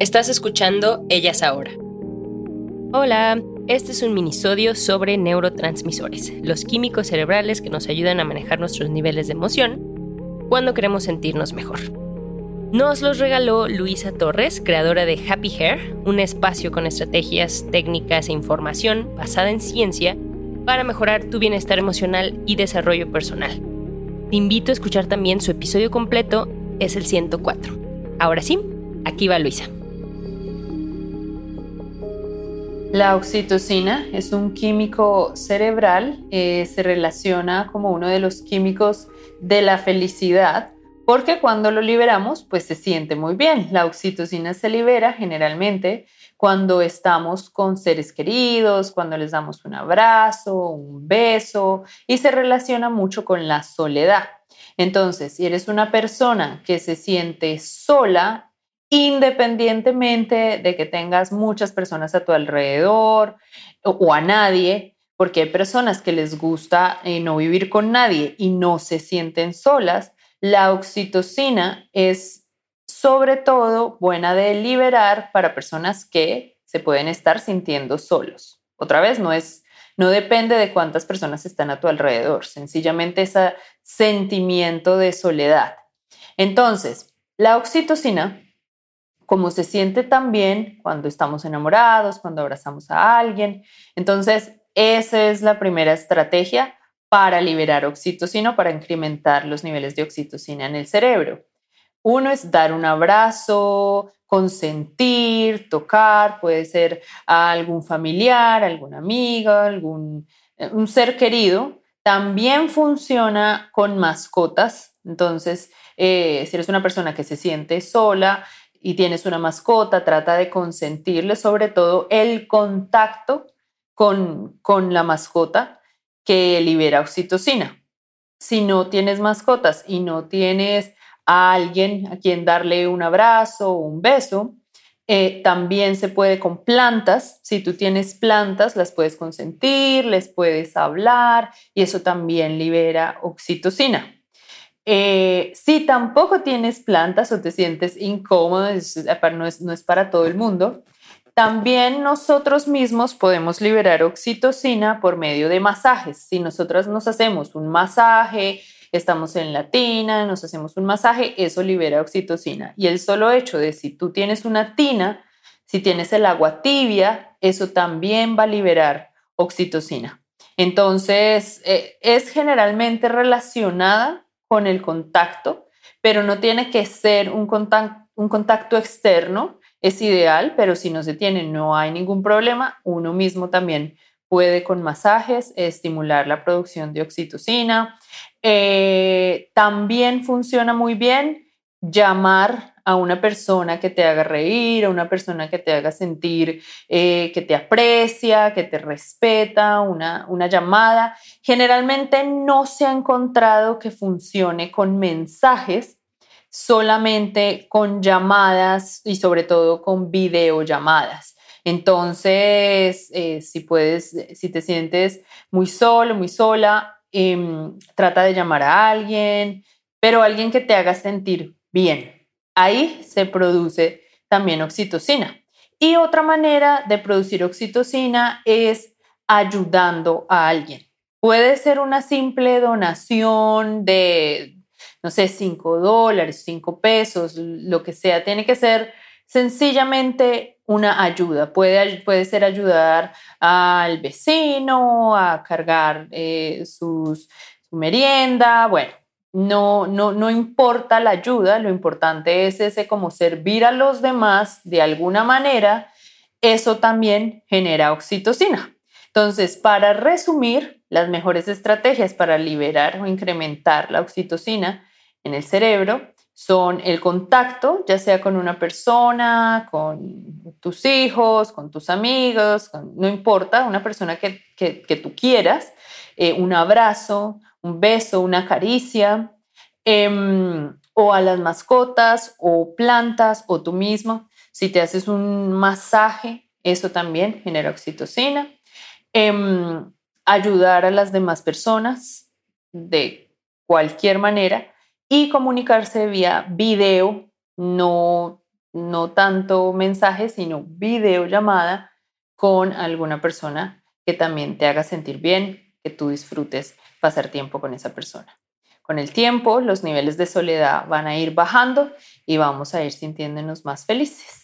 Estás escuchando Ellas Ahora. Hola, este es un minisodio sobre neurotransmisores, los químicos cerebrales que nos ayudan a manejar nuestros niveles de emoción cuando queremos sentirnos mejor. Nos los regaló Luisa Torres, creadora de Happy Hair, un espacio con estrategias, técnicas e información basada en ciencia para mejorar tu bienestar emocional y desarrollo personal. Te invito a escuchar también su episodio completo, es el 104. Ahora sí, aquí va Luisa. La oxitocina es un químico cerebral, eh, se relaciona como uno de los químicos de la felicidad porque cuando lo liberamos, pues se siente muy bien. La oxitocina se libera generalmente cuando estamos con seres queridos, cuando les damos un abrazo, un beso, y se relaciona mucho con la soledad. Entonces, si eres una persona que se siente sola, independientemente de que tengas muchas personas a tu alrededor o, a nadie, porque hay personas que les gusta eh, no vivir con nadie y no se sienten solas, la oxitocina es sobre todo buena de liberar para personas que se pueden estar sintiendo solos. Otra vez, no es no depende de cuántas personas están a tu alrededor, sencillamente ese sentimiento de soledad. Entonces, la oxitocina, como se siente también cuando estamos enamorados, cuando abrazamos a alguien, entonces esa es la primera estrategia para liberar oxitocina, para incrementar los niveles de oxitocina en el cerebro. Uno es dar un abrazo, consentir, tocar, puede ser a algún familiar, alguna amiga, algún eh, ser querido. También funciona con mascotas. Entonces, eh, si eres una persona que se siente sola y tienes una mascota, trata de consentirle sobre todo el contacto con, con la mascota que libera oxitocina. Si no tienes mascotas y no tienes a alguien a quien darle un abrazo o un beso, eh, también se puede con plantas. Si tú tienes plantas, las puedes consentir, les puedes hablar y eso también libera oxitocina. Eh, si tampoco tienes plantas o te sientes incómodo, no es para todo el mundo, también nosotros mismos podemos liberar oxitocina por medio de masajes. Si nosotras nos hacemos un masaje, estamos en la tina, nos hacemos un masaje, eso libera oxitocina. Y el solo hecho de si tú tienes una tina, si tienes el agua tibia, eso también va a liberar oxitocina. Entonces, eh, es generalmente relacionada con el contacto, pero no tiene que ser un un contacto externo, es ideal, pero si no se tiene, no hay ningún problema. Uno mismo también puede con masajes estimular la producción de oxitocina. Eh, también funciona muy bien llamar a una persona que te haga reír, a una persona que te haga sentir eh, que te aprecia, que te respeta, una, una llamada. Generalmente no se ha encontrado que funcione con mensajes, solamente con llamadas y sobre todo con videollamadas. Entonces, eh, si puedes, si te sientes muy solo, muy sola, em, trata de llamar a alguien, pero alguien que te haga sentir bien. Ahí se produce también oxitocina. Y otra manera de producir oxitocina es ayudando a alguien. Puede ser una simple donación de no sé, cinco dólares, cinco pesos, lo que sea. Tiene que ser sencillamente una ayuda. Puede, puede ser ayudar al vecino a cargar eh, su merienda. Bueno, no, no, no importa la ayuda, lo importante es ese como servir a los demás de alguna manera. Eso también genera oxitocina. Entonces, para resumir, las mejores estrategias para liberar o incrementar la oxitocina en el cerebro son el contacto, ya sea con una persona, con tus hijos, con tus amigos, no importa, una persona que, tú quieras, eh, un abrazo, un beso, una caricia, em, o a las mascotas, o plantas, o tú mismo. Si te haces un masaje, eso también genera oxitocina. Em, ayudar a las demás personas de cualquier manera y comunicarse vía video, no, no tanto mensaje, sino videollamada con alguna persona que también te haga sentir bien, que tú disfrutes pasar tiempo con esa persona. Con el tiempo, los niveles de soledad van a ir bajando y vamos a ir sintiéndonos más felices.